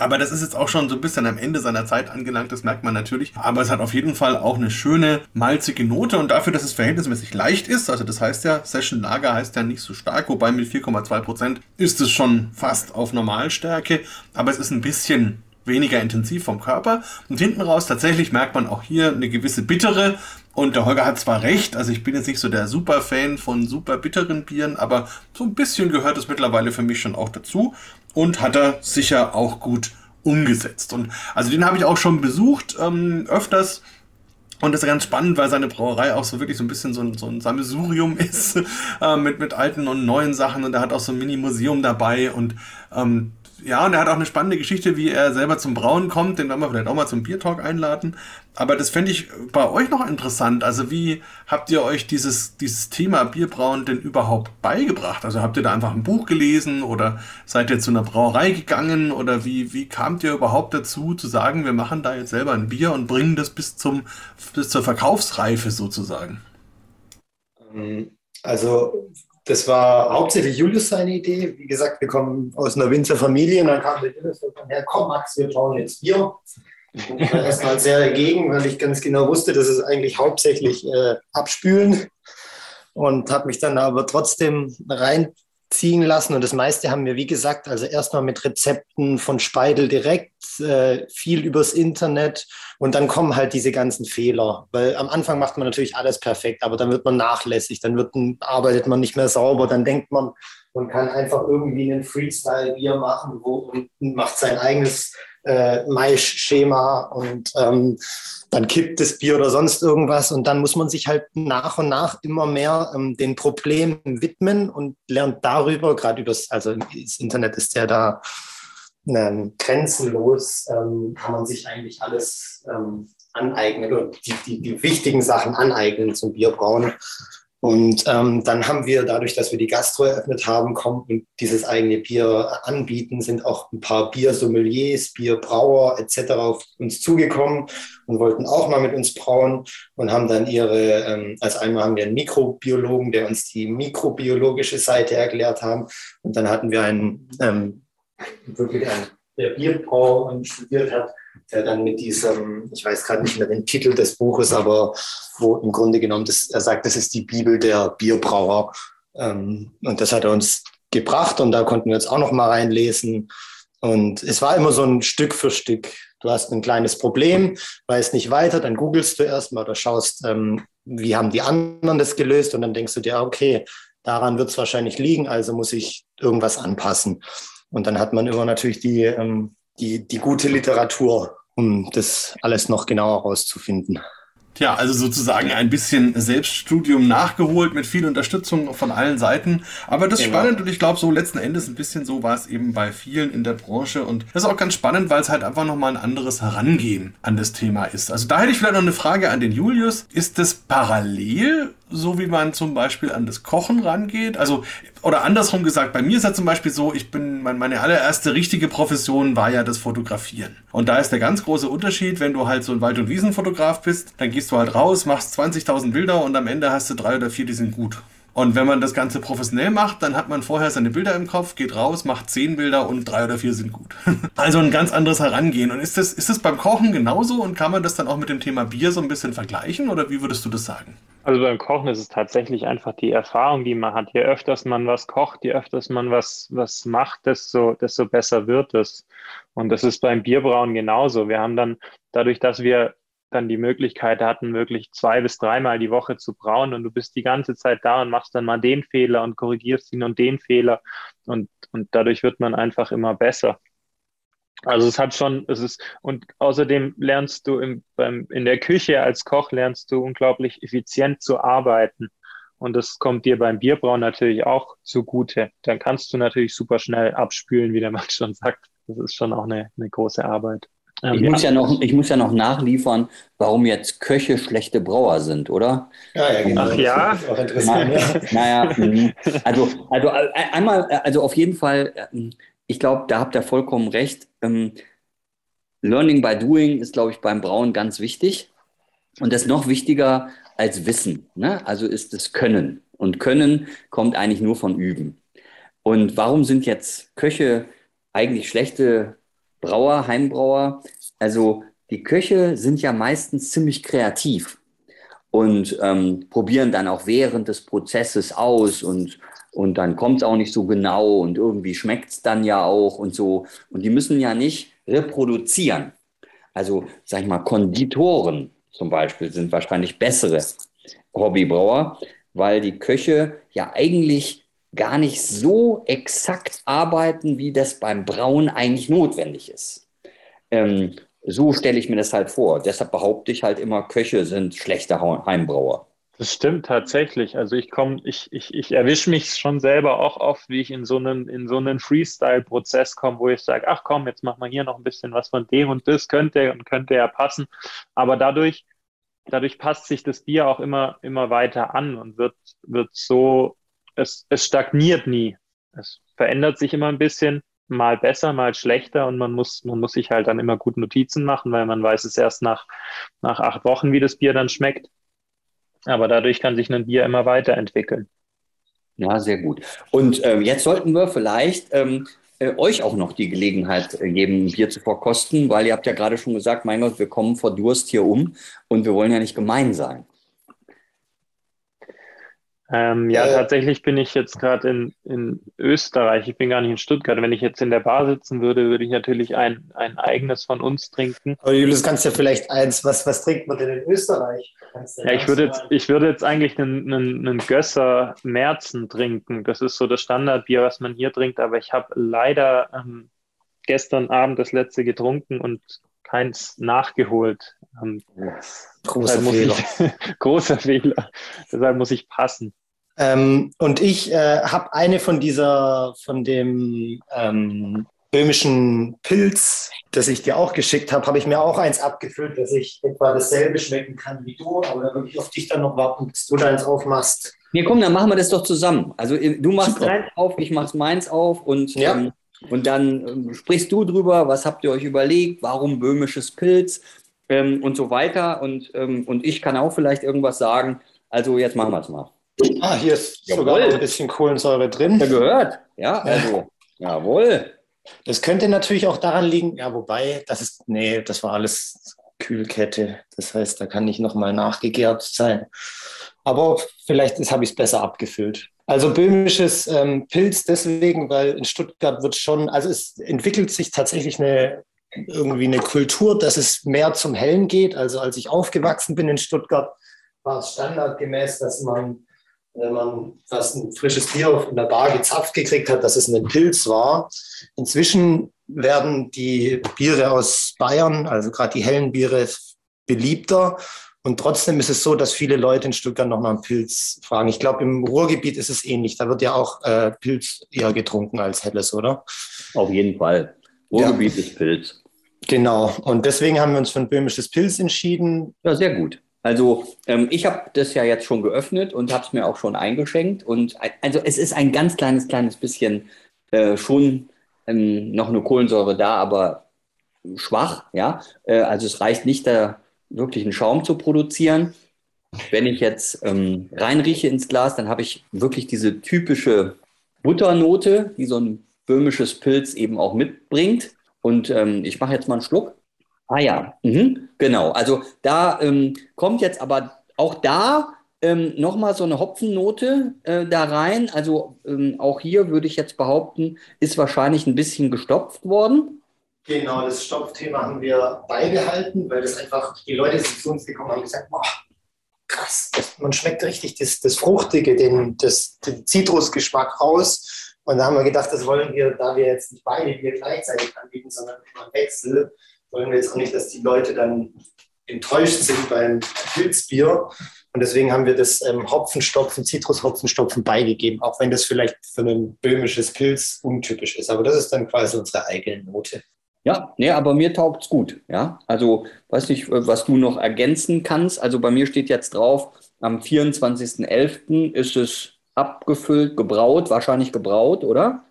aber das ist jetzt auch schon so ein bisschen am Ende seiner Zeit angelangt, das merkt man natürlich. Aber es hat auf jeden Fall auch eine schöne malzige Note und dafür, dass es verhältnismäßig leicht ist, also das heißt ja, Session Lager heißt ja nicht so stark, wobei mit 4,2% ist es schon fast auf Normalstärke, aber es ist ein bisschen weniger intensiv vom Körper. Und hinten raus tatsächlich merkt man auch hier eine gewisse bittere. Und der Holger hat zwar recht, also ich bin jetzt nicht so der super Fan von super bitteren Bieren, aber so ein bisschen gehört es mittlerweile für mich schon auch dazu und hat er sicher auch gut umgesetzt. Und also den habe ich auch schon besucht, ähm, öfters. Und das ist ganz spannend, weil seine Brauerei auch so wirklich so ein bisschen so ein, so ein Sammelsurium ist, äh, mit, mit alten und neuen Sachen. Und er hat auch so ein Mini-Museum dabei. Und ähm, ja, und er hat auch eine spannende Geschichte, wie er selber zum Brauen kommt. Den werden wir vielleicht auch mal zum Biertalk einladen. Aber das fände ich bei euch noch interessant. Also wie habt ihr euch dieses, dieses Thema Bierbrauen denn überhaupt beigebracht? Also habt ihr da einfach ein Buch gelesen oder seid ihr zu einer Brauerei gegangen? Oder wie, wie kamt ihr überhaupt dazu zu sagen, wir machen da jetzt selber ein Bier und bringen das bis, zum, bis zur Verkaufsreife sozusagen? Ähm, also das war hauptsächlich Julius seine Idee. Wie gesagt, wir kommen aus einer Winzerfamilie und dann kam der Julius und her, komm Max, wir brauchen jetzt Bier. Ich war erstmal sehr dagegen, weil ich ganz genau wusste, dass es eigentlich hauptsächlich äh, abspülen und habe mich dann aber trotzdem reinziehen lassen. Und das meiste haben wir, wie gesagt, also erstmal mit Rezepten von Speidel direkt, äh, viel übers Internet und dann kommen halt diese ganzen Fehler. Weil am Anfang macht man natürlich alles perfekt, aber dann wird man nachlässig, dann wird, arbeitet man nicht mehr sauber, dann denkt man, man kann einfach irgendwie einen Freestyle-Bier machen wo, und macht sein eigenes äh, Maischema und ähm, dann kippt das Bier oder sonst irgendwas und dann muss man sich halt nach und nach immer mehr ähm, den Problemen widmen und lernt darüber, gerade über also das Internet ist ja da ähm, grenzenlos, ähm, kann man sich eigentlich alles ähm, aneignen oder die, die, die wichtigen Sachen aneignen zum Bierbrauen. Und ähm, dann haben wir, dadurch, dass wir die Gastro eröffnet haben, kommen und dieses eigene Bier anbieten, sind auch ein paar Biersommeliers, Bierbrauer etc. auf uns zugekommen und wollten auch mal mit uns brauen und haben dann ihre, ähm, also einmal haben wir einen Mikrobiologen, der uns die mikrobiologische Seite erklärt haben und dann hatten wir einen, ähm, wirklich einen, der Bierbrauer studiert hat, der dann mit diesem, ich weiß gerade nicht mehr den Titel des Buches, aber wo im Grunde genommen, das, er sagt, das ist die Bibel der Bierbrauer. Ähm, und das hat er uns gebracht und da konnten wir jetzt auch noch mal reinlesen. Und es war immer so ein Stück für Stück. Du hast ein kleines Problem, weißt nicht weiter, dann googelst du erstmal oder schaust, ähm, wie haben die anderen das gelöst und dann denkst du dir, okay, daran wird es wahrscheinlich liegen, also muss ich irgendwas anpassen. Und dann hat man immer natürlich die, ähm, die, die gute Literatur, um das alles noch genauer herauszufinden. Tja, also sozusagen ein bisschen Selbststudium nachgeholt mit viel Unterstützung von allen Seiten. Aber das ist genau. spannend und ich glaube, so letzten Endes ein bisschen so war es eben bei vielen in der Branche. Und das ist auch ganz spannend, weil es halt einfach nochmal ein anderes Herangehen an das Thema ist. Also da hätte ich vielleicht noch eine Frage an den Julius. Ist das parallel so wie man zum Beispiel an das Kochen rangeht. Also, oder andersrum gesagt, bei mir ist ja zum Beispiel so, ich bin, meine allererste richtige Profession war ja das Fotografieren. Und da ist der ganz große Unterschied, wenn du halt so ein Wald- und Wiesenfotograf bist, dann gehst du halt raus, machst 20.000 Bilder und am Ende hast du drei oder vier, die sind gut. Und wenn man das Ganze professionell macht, dann hat man vorher seine Bilder im Kopf, geht raus, macht zehn Bilder und drei oder vier sind gut. also ein ganz anderes Herangehen. Und ist das, ist das beim Kochen genauso und kann man das dann auch mit dem Thema Bier so ein bisschen vergleichen oder wie würdest du das sagen? Also beim Kochen ist es tatsächlich einfach die Erfahrung, die man hat. Je öfters man was kocht, je öfters man was, was macht, desto, desto besser wird es. Und das ist beim Bierbrauen genauso. Wir haben dann, dadurch, dass wir dann die Möglichkeit hatten, wirklich zwei bis dreimal die Woche zu brauen und du bist die ganze Zeit da und machst dann mal den Fehler und korrigierst ihn und den Fehler und, und dadurch wird man einfach immer besser. Also es hat schon, es ist, und außerdem lernst du im, beim, in der Küche als Koch lernst du unglaublich effizient zu arbeiten. Und das kommt dir beim Bierbrauen natürlich auch zugute. Dann kannst du natürlich super schnell abspülen, wie der Mann schon sagt. Das ist schon auch eine, eine große Arbeit. Ähm, ich, muss ja noch, ich muss ja noch nachliefern, warum jetzt Köche schlechte Brauer sind, oder? Ja, ja, genau. Ach ja? Na, naja, mhm. also, also äh, einmal, also auf jeden Fall, ähm, ich glaube, da habt ihr vollkommen recht. Ähm, Learning by Doing ist, glaube ich, beim Brauen ganz wichtig. Und das noch wichtiger als Wissen. Ne? Also ist das Können. Und Können kommt eigentlich nur von Üben. Und warum sind jetzt Köche eigentlich schlechte Brauer, Heimbrauer? Also die Köche sind ja meistens ziemlich kreativ und ähm, probieren dann auch während des Prozesses aus und und dann kommt es auch nicht so genau und irgendwie schmeckt es dann ja auch und so. Und die müssen ja nicht reproduzieren. Also, sag ich mal, Konditoren zum Beispiel sind wahrscheinlich bessere Hobbybrauer, weil die Köche ja eigentlich gar nicht so exakt arbeiten, wie das beim Brauen eigentlich notwendig ist. Ähm, so stelle ich mir das halt vor. Deshalb behaupte ich halt immer, Köche sind schlechte Heimbrauer. Das stimmt tatsächlich. Also ich komme, ich, ich, ich erwische mich schon selber auch oft, wie ich in so einen, in so einen Freestyle-Prozess komme, wo ich sage, ach komm, jetzt machen wir hier noch ein bisschen was von dem und das könnte und könnte ja passen. Aber dadurch, dadurch passt sich das Bier auch immer, immer weiter an und wird, wird so, es, es stagniert nie. Es verändert sich immer ein bisschen, mal besser, mal schlechter und man muss, man muss sich halt dann immer gut Notizen machen, weil man weiß es erst nach, nach acht Wochen, wie das Bier dann schmeckt. Aber dadurch kann sich ein Bier immer weiterentwickeln. Ja, sehr gut. Und ähm, jetzt sollten wir vielleicht ähm, äh, euch auch noch die Gelegenheit äh, geben, Bier zu verkosten, weil ihr habt ja gerade schon gesagt, mein Gott, wir kommen vor Durst hier um und wir wollen ja nicht gemein sein. Ähm, ja, äh, tatsächlich bin ich jetzt gerade in, in Österreich. Ich bin gar nicht in Stuttgart. Wenn ich jetzt in der Bar sitzen würde, würde ich natürlich ein, ein eigenes von uns trinken. Aber Julius, kannst ja vielleicht eins. Was, was trinkt man denn in Österreich? Ja, ich würde jetzt, ich würde jetzt eigentlich einen, einen, einen Gösser Merzen trinken. Das ist so das Standardbier, was man hier trinkt. Aber ich habe leider ähm, gestern Abend das letzte getrunken und keins nachgeholt. Ähm, großer Fehler. Ich, großer Fehler. Deshalb muss ich passen. Ähm, und ich äh, habe eine von dieser, von dem ähm, böhmischen Pilz, das ich dir auch geschickt habe, habe ich mir auch eins abgefüllt, dass ich etwa dasselbe schmecken kann wie du, aber da würde ich auf dich dann noch warten, bis du deins aufmachst. Nee, komm, dann machen wir das doch zusammen. Also du machst deins auf, ich mach's meins auf und, ja. ähm, und dann ähm, sprichst du drüber, was habt ihr euch überlegt, warum böhmisches Pilz ähm, und so weiter. Und, ähm, und ich kann auch vielleicht irgendwas sagen. Also jetzt machen wir es mal. Ah, hier ist jawohl. sogar ein bisschen Kohlensäure drin. Ja, gehört. Ja, also, jawohl. Das könnte natürlich auch daran liegen, ja, wobei, das ist, nee, das war alles Kühlkette. Das heißt, da kann nicht nochmal nachgegärt sein. Aber vielleicht habe ich es besser abgefüllt. Also böhmisches ähm, Pilz deswegen, weil in Stuttgart wird schon, also es entwickelt sich tatsächlich eine irgendwie eine Kultur, dass es mehr zum Hellen geht. Also als ich aufgewachsen bin in Stuttgart, war es standardgemäß, dass man wenn man fast ein frisches Bier in der Bar gezapft gekriegt hat, dass es ein Pilz war. Inzwischen werden die Biere aus Bayern, also gerade die hellen Biere, beliebter. Und trotzdem ist es so, dass viele Leute in Stuttgart noch nach einem Pilz fragen. Ich glaube, im Ruhrgebiet ist es ähnlich. Da wird ja auch äh, Pilz eher getrunken als Helles, oder? Auf jeden Fall. Ruhrgebiet ja. ist Pilz. Genau. Und deswegen haben wir uns für ein böhmisches Pilz entschieden. Ja, sehr gut. Also ähm, ich habe das ja jetzt schon geöffnet und habe es mir auch schon eingeschenkt. Und also es ist ein ganz kleines, kleines bisschen äh, schon ähm, noch eine Kohlensäure da, aber schwach. Ja, äh, also es reicht nicht, da wirklich einen Schaum zu produzieren. Wenn ich jetzt ähm, reinrieche ins Glas, dann habe ich wirklich diese typische Butternote, die so ein böhmisches Pilz eben auch mitbringt. Und ähm, ich mache jetzt mal einen Schluck. Ah ja, mhm. genau. Also da ähm, kommt jetzt aber auch da ähm, nochmal so eine Hopfennote äh, da rein. Also ähm, auch hier würde ich jetzt behaupten, ist wahrscheinlich ein bisschen gestopft worden. Genau, das Stopfthema haben wir beibehalten, weil das einfach, die Leute sind zu uns gekommen und haben gesagt, boah, krass, das, man schmeckt richtig das, das Fruchtige, den, das, den Zitrusgeschmack raus. Und da haben wir gedacht, das wollen wir, da wir jetzt nicht beide Bier gleichzeitig anbieten, sondern immer einen Wechsel, wollen wir jetzt auch nicht, dass die Leute dann enttäuscht sind beim Pilzbier. Und deswegen haben wir das ähm, Hopfenstopfen, Zitrushopfenstopfen beigegeben, auch wenn das vielleicht für ein böhmisches Pilz untypisch ist. Aber das ist dann quasi unsere eigene Note. Ja, nee, aber mir taugt es gut. Ja, also weiß nicht, was du noch ergänzen kannst. Also bei mir steht jetzt drauf, am 24.11. ist es abgefüllt, gebraut, wahrscheinlich gebraut, oder?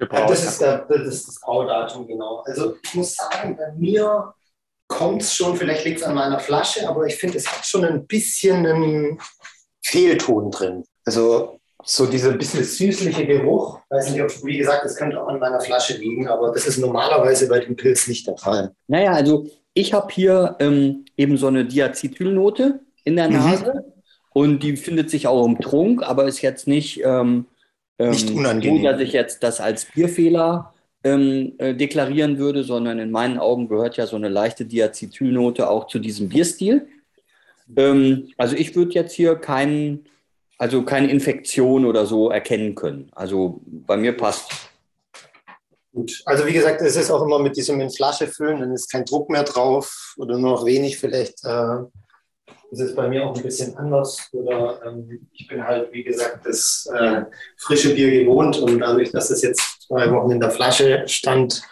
Gebraut das ist, der, das ist das Braudatum, genau. Also ich muss sagen, bei mir kommt es schon, vielleicht liegt es an meiner Flasche, aber ich finde, es hat schon ein bisschen einen Fehlton drin. Also so dieser bisschen süßliche Geruch. Weiß nicht, ob, wie gesagt, das könnte auch an meiner Flasche liegen, aber das ist normalerweise bei dem Pilz nicht der Fall. Naja, also ich habe hier ähm, eben so eine Diacetylnote in der mhm. Nase mhm. und die findet sich auch im Trunk, aber ist jetzt nicht ähm, nicht ähm, unangenehm. So, dass ich jetzt das als Bierfehler ähm, äh, deklarieren würde, sondern in meinen Augen gehört ja so eine leichte Diacetylnote auch zu diesem Bierstil. Ähm, also ich würde jetzt hier keinen, also keine Infektion oder so erkennen können. Also bei mir passt. Gut, also wie gesagt, es ist auch immer mit diesem in Flasche füllen, dann ist kein Druck mehr drauf oder nur noch wenig vielleicht. Äh, ist es bei mir auch ein bisschen anders. Oder ähm, ich bin halt, wie gesagt, das äh, frische Bier gewohnt und dadurch, dass es jetzt zwei Wochen in der Flasche stand,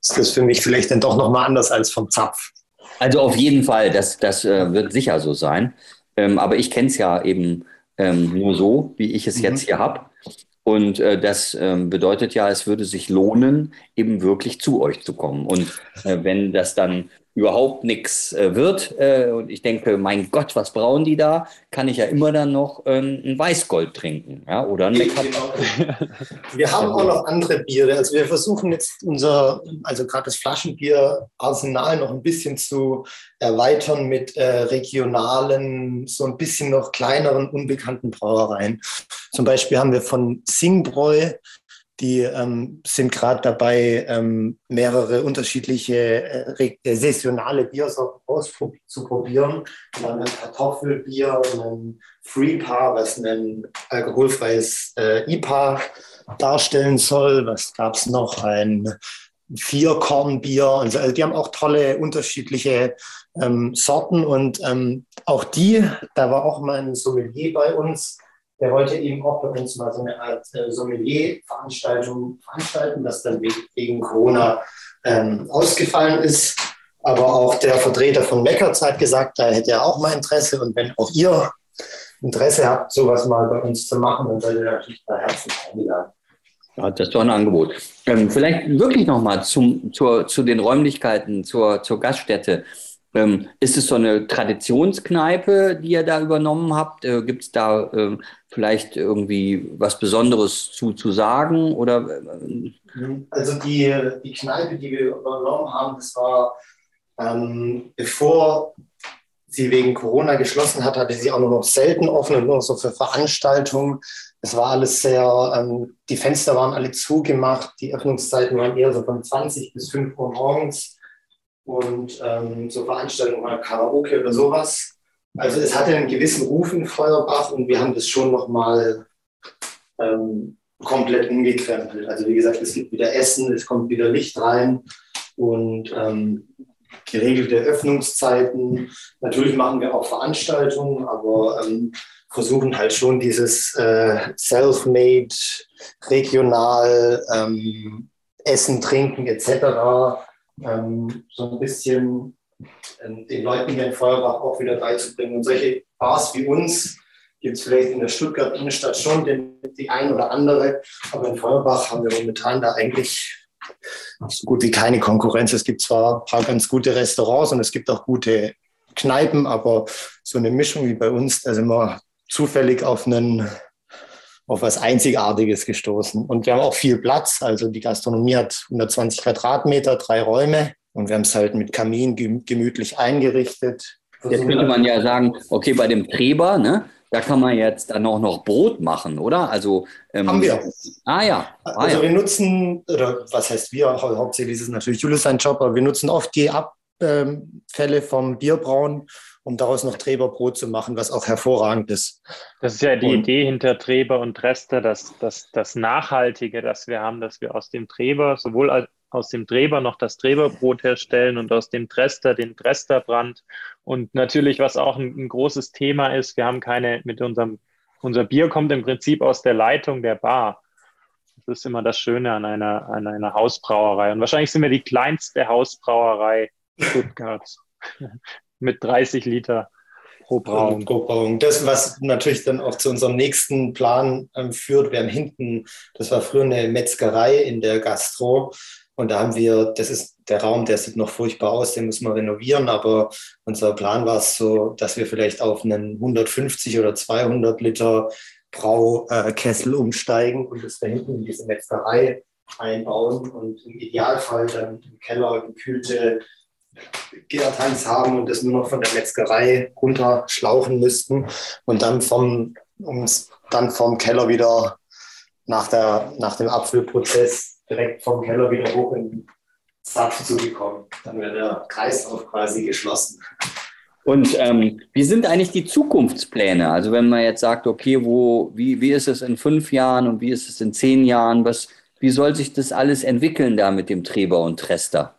ist das für mich vielleicht dann doch nochmal anders als vom Zapf. Also auf jeden Fall, das, das äh, wird sicher so sein. Ähm, aber ich kenne es ja eben ähm, nur so, wie ich es mhm. jetzt hier habe. Und äh, das ähm, bedeutet ja, es würde sich lohnen, eben wirklich zu euch zu kommen. Und äh, wenn das dann überhaupt nichts äh, wird äh, und ich denke, mein Gott, was brauen die da, kann ich ja immer dann noch ähm, ein Weißgold trinken ja, oder ein Lecker. Wir haben auch noch andere Biere. Also wir versuchen jetzt unser, also gerade das Flaschenbier-Arsenal noch ein bisschen zu erweitern mit äh, regionalen, so ein bisschen noch kleineren, unbekannten Brauereien. Zum Beispiel haben wir von Singbräu die ähm, sind gerade dabei, ähm, mehrere unterschiedliche äh, äh saisonale Biersorten auszuprobieren. Wir haben ein Kartoffelbier, ein Free-Par, was ein alkoholfreies äh, IPA darstellen soll. Was gab es noch? Ein Vierkornbier. Also, also die haben auch tolle unterschiedliche ähm, Sorten und ähm, auch die, da war auch mal ein Sommelier bei uns, der wollte eben auch bei uns mal so eine Art äh, Sommelier-Veranstaltung veranstalten, das dann wegen Corona ähm, ausgefallen ist. Aber auch der Vertreter von Meckerz hat gesagt, da hätte er auch mal Interesse. Und wenn auch ihr Interesse habt, sowas mal bei uns zu machen, dann seid ihr natürlich bei Herzen eingeladen. Ja, das ist doch ein Angebot. Ähm, vielleicht wirklich nochmal zu den Räumlichkeiten, zur, zur Gaststätte. Ähm, ist es so eine Traditionskneipe, die ihr da übernommen habt? Äh, Gibt es da äh, vielleicht irgendwie was Besonderes zu, zu sagen? Oder, äh, also die, die Kneipe, die wir übernommen haben, das war ähm, bevor sie wegen Corona geschlossen hat, hatte sie auch nur noch selten offen und nur so für Veranstaltungen. Es war alles sehr, ähm, die Fenster waren alle zugemacht, die Öffnungszeiten waren eher so von 20 bis 5 Uhr morgens und ähm, so Veranstaltungen mal Karaoke oder sowas. Also es hatte einen gewissen Ruf in Feuerbach und wir haben das schon nochmal ähm, komplett umgekrempelt. Also wie gesagt, es gibt wieder Essen, es kommt wieder Licht rein und ähm, geregelte Öffnungszeiten. Natürlich machen wir auch Veranstaltungen, aber ähm, versuchen halt schon dieses äh, Self-Made, regional, ähm, Essen, Trinken etc ähm, so ein bisschen ähm, den Leuten hier in Feuerbach auch wieder beizubringen. Und solche Bars wie uns gibt es vielleicht in der Stuttgart Innenstadt schon den, die ein oder andere, aber in Feuerbach haben wir momentan da eigentlich so gut wie keine Konkurrenz. Es gibt zwar ein paar ganz gute Restaurants und es gibt auch gute Kneipen, aber so eine Mischung wie bei uns, da sind wir zufällig auf einen auf was Einzigartiges gestoßen. Und wir haben auch viel Platz. Also die Gastronomie hat 120 Quadratmeter, drei Räume. Und wir haben es halt mit Kamin gemütlich eingerichtet. Jetzt könnte man ja sagen, okay, bei dem Treber, ne, da kann man jetzt dann auch noch Brot machen, oder? Also ähm, haben wir. Ah ja. Ah, also ja. wir nutzen, oder was heißt wir? Hauptsächlich ist es natürlich Julius sein Job, aber wir nutzen oft die Abfälle vom Bierbrauen um daraus noch Treberbrot zu machen, was auch hervorragend ist. Das ist ja die und, Idee hinter Treber und Rester, dass das, das Nachhaltige, das wir haben, dass wir aus dem Treber, sowohl aus dem Treber noch das Treberbrot herstellen und aus dem Trester den Tresterbrand. Und natürlich, was auch ein, ein großes Thema ist, wir haben keine, mit unserem, unser Bier kommt im Prinzip aus der Leitung der Bar. Das ist immer das Schöne an einer, an einer Hausbrauerei. Und wahrscheinlich sind wir die kleinste Hausbrauerei Stuttgarts mit 30 Liter pro Brauung. Pro Brauung. Das, was natürlich dann auch zu unserem nächsten Plan ähm, führt, wir haben hinten, das war früher eine Metzgerei in der Gastro. Und da haben wir, das ist der Raum, der sieht noch furchtbar aus, den müssen wir renovieren. Aber unser Plan war es so, dass wir vielleicht auf einen 150 oder 200 Liter Braukessel umsteigen und das da hinten in diese Metzgerei einbauen und im Idealfall dann im Keller gekühlte Gärtanks haben und das nur noch von der Metzgerei runterschlauchen müssten und dann vom, um dann vom Keller wieder nach, der, nach dem Abfüllprozess direkt vom Keller wieder hoch in den Zapf zu bekommen. Dann wäre der Kreislauf quasi geschlossen. Und ähm, wie sind eigentlich die Zukunftspläne? Also wenn man jetzt sagt, okay, wo, wie, wie ist es in fünf Jahren und wie ist es in zehn Jahren? Was, wie soll sich das alles entwickeln da mit dem Treber und Trester?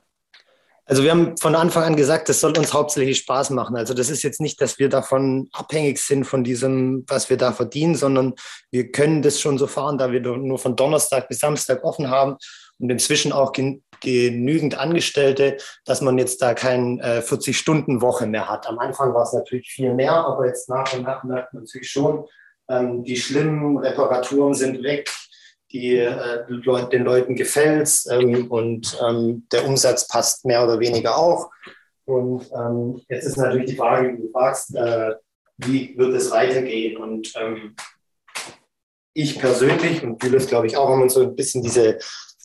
Also wir haben von Anfang an gesagt, das soll uns hauptsächlich Spaß machen. Also das ist jetzt nicht, dass wir davon abhängig sind von diesem, was wir da verdienen, sondern wir können das schon so fahren, da wir nur von Donnerstag bis Samstag offen haben und inzwischen auch gen genügend Angestellte, dass man jetzt da keine äh, 40-Stunden-Woche mehr hat. Am Anfang war es natürlich viel mehr, aber jetzt nach und nach merkt man natürlich schon, ähm, die schlimmen Reparaturen sind weg die äh, den Leuten gefällt ähm, und ähm, der Umsatz passt mehr oder weniger auch. Und ähm, jetzt ist natürlich die Frage, wie du fragst, äh, wie wird es weitergehen? Und ähm, ich persönlich und Julius, glaube ich, auch, haben uns so ein bisschen diese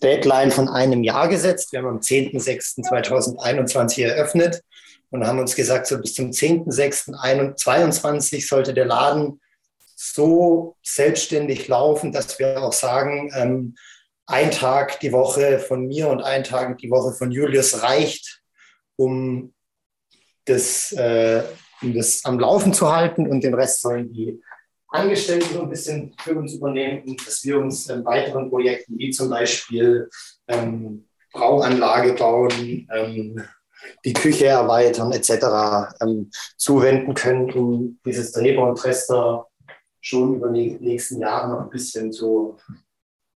Deadline von einem Jahr gesetzt. Wir haben am 10.06.2021 eröffnet und haben uns gesagt, so bis zum 10.06.2022 sollte der Laden so selbstständig laufen, dass wir auch sagen, ähm, ein Tag die Woche von mir und ein Tag die Woche von Julius reicht, um das, äh, um das am Laufen zu halten und den Rest sollen die Angestellten so ein bisschen für uns übernehmen und dass wir uns in weiteren Projekten wie zum Beispiel ähm, Brauanlage bauen, ähm, die Küche erweitern etc. Ähm, zuwenden können, um dieses Drehbau und Trester schon über die nächsten Jahre noch ein bisschen so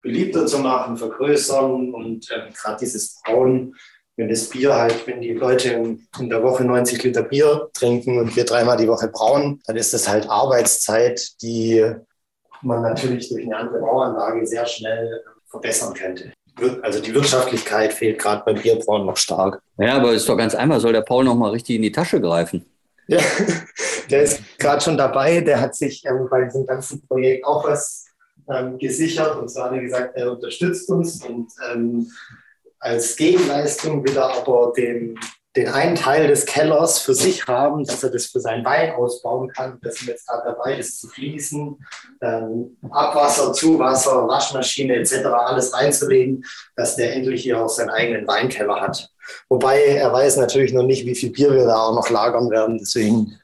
beliebter zu machen, vergrößern und ähm, gerade dieses Brauen, wenn das Bier halt, wenn die Leute in der Woche 90 Liter Bier trinken und wir dreimal die Woche brauen, dann ist das halt Arbeitszeit, die man natürlich durch eine andere Brauanlage sehr schnell verbessern könnte. Also die Wirtschaftlichkeit fehlt gerade beim Bierbrauen noch stark. Ja, aber ist doch ganz einfach, soll der Paul noch mal richtig in die Tasche greifen. Ja, der ist gerade schon dabei. Der hat sich ähm, bei diesem ganzen Projekt auch was ähm, gesichert. Und zwar hat er gesagt, er unterstützt uns und ähm, als Gegenleistung will er aber den, den einen Teil des Kellers für sich haben, dass er das für seinen Wein ausbauen kann. Das sind jetzt gerade dabei, das zu fließen, ähm, Abwasser, Zuwasser, Waschmaschine etc. alles reinzulegen, dass der endlich hier auch seinen eigenen Weinkeller hat. Wobei er weiß natürlich noch nicht, wie viel Bier wir da auch noch lagern werden. Deswegen.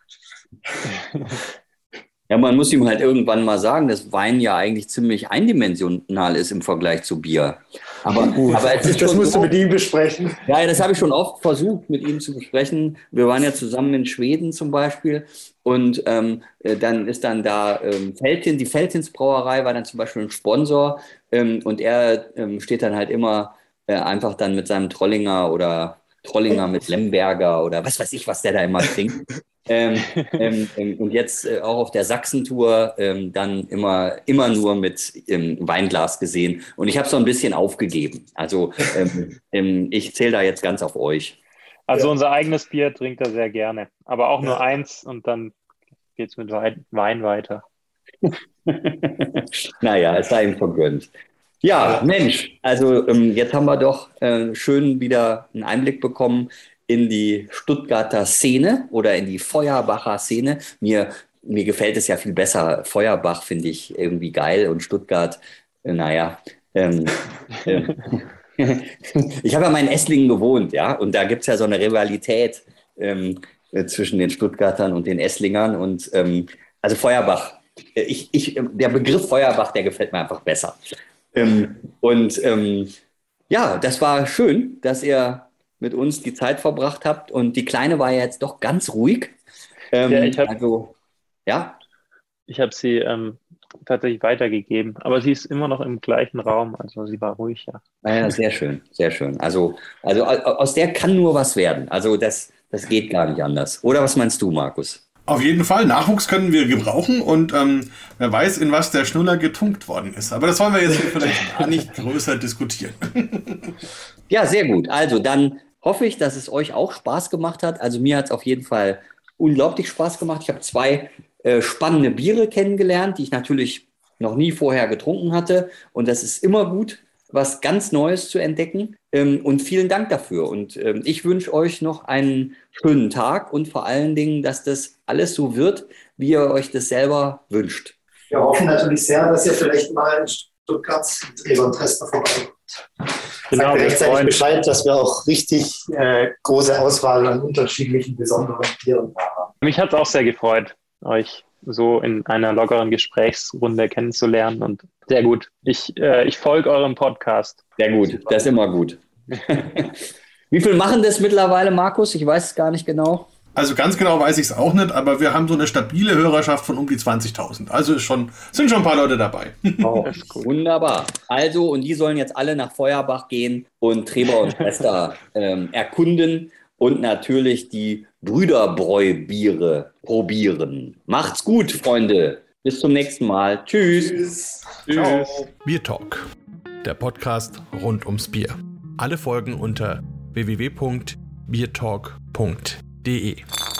Ja, man muss ihm halt irgendwann mal sagen, dass Wein ja eigentlich ziemlich eindimensional ist im Vergleich zu Bier. Aber, aber das musst so, du mit ihm besprechen. Ja, das habe ich schon oft versucht, mit ihm zu besprechen. Wir waren ja zusammen in Schweden zum Beispiel. Und ähm, äh, dann ist dann da ähm, Feltin, die Feltins Brauerei war dann zum Beispiel ein Sponsor. Ähm, und er ähm, steht dann halt immer äh, einfach dann mit seinem Trollinger oder Trollinger mit Lemberger oder was weiß ich, was der da immer trinkt. Ähm, ähm, ähm, und jetzt äh, auch auf der Sachsentour ähm, dann immer, immer nur mit ähm, Weinglas gesehen. Und ich habe so ein bisschen aufgegeben. Also ähm, ich zähle da jetzt ganz auf euch. Also ja. unser eigenes Bier trinkt er sehr gerne, aber auch nur ja. eins und dann geht es mit Wein weiter. naja, es sei ihm vergönnt. Ja, Mensch, also ähm, jetzt haben wir doch äh, schön wieder einen Einblick bekommen in die Stuttgarter Szene oder in die Feuerbacher Szene. Mir, mir gefällt es ja viel besser. Feuerbach finde ich irgendwie geil und Stuttgart, äh, naja. Ähm, äh, ich habe ja mal in Esslingen gewohnt, ja, und da gibt es ja so eine Rivalität ähm, äh, zwischen den Stuttgartern und den Esslingern. Und ähm, also Feuerbach, äh, ich, ich, der Begriff Feuerbach, der gefällt mir einfach besser. Ähm, und ähm, ja, das war schön, dass ihr mit uns die Zeit verbracht habt. Und die Kleine war ja jetzt doch ganz ruhig. Ähm, ja, ich hab, also, ja. Ich habe sie ähm, tatsächlich weitergegeben, aber sie ist immer noch im gleichen Raum, also sie war ruhig, ja. Naja, ah sehr schön, sehr schön. Also, also aus der kann nur was werden. Also das, das geht gar nicht anders. Oder was meinst du, Markus? Auf jeden Fall, Nachwuchs können wir gebrauchen und ähm, wer weiß, in was der Schnuller getunkt worden ist. Aber das wollen wir jetzt vielleicht gar nicht größer diskutieren. ja, sehr gut. Also dann hoffe ich, dass es euch auch Spaß gemacht hat. Also mir hat es auf jeden Fall unglaublich Spaß gemacht. Ich habe zwei äh, spannende Biere kennengelernt, die ich natürlich noch nie vorher getrunken hatte. Und das ist immer gut, was ganz Neues zu entdecken. Ähm, und vielen Dank dafür. Und ähm, ich wünsche euch noch einen schönen Tag und vor allen Dingen, dass das alles so wird, wie ihr euch das selber wünscht. Wir hoffen natürlich sehr, dass ihr vielleicht mal in Stuttgart Egon Tester vorbeikommt. Genau, Sagt rechtzeitig Bescheid, dass wir auch richtig äh, große Auswahl an unterschiedlichen besonderen Tieren haben. Mich hat es auch sehr gefreut, euch so in einer lockeren Gesprächsrunde kennenzulernen. Und sehr gut. Ich, äh, ich folge eurem Podcast. Sehr gut, das ist immer gut. Wie viel machen das mittlerweile, Markus? Ich weiß es gar nicht genau. Also ganz genau weiß ich es auch nicht, aber wir haben so eine stabile Hörerschaft von um die 20.000. Also ist schon, sind schon ein paar Leute dabei. Oh, wunderbar. Also, und die sollen jetzt alle nach Feuerbach gehen und Treber und Schwester ähm, erkunden und natürlich die Brüderbräu-Biere probieren. Macht's gut, Freunde. Bis zum nächsten Mal. Tschüss. Tschüss. Tschüss. Bier Talk, der Podcast rund ums Bier. Alle Folgen unter www.biertalk.de. D E.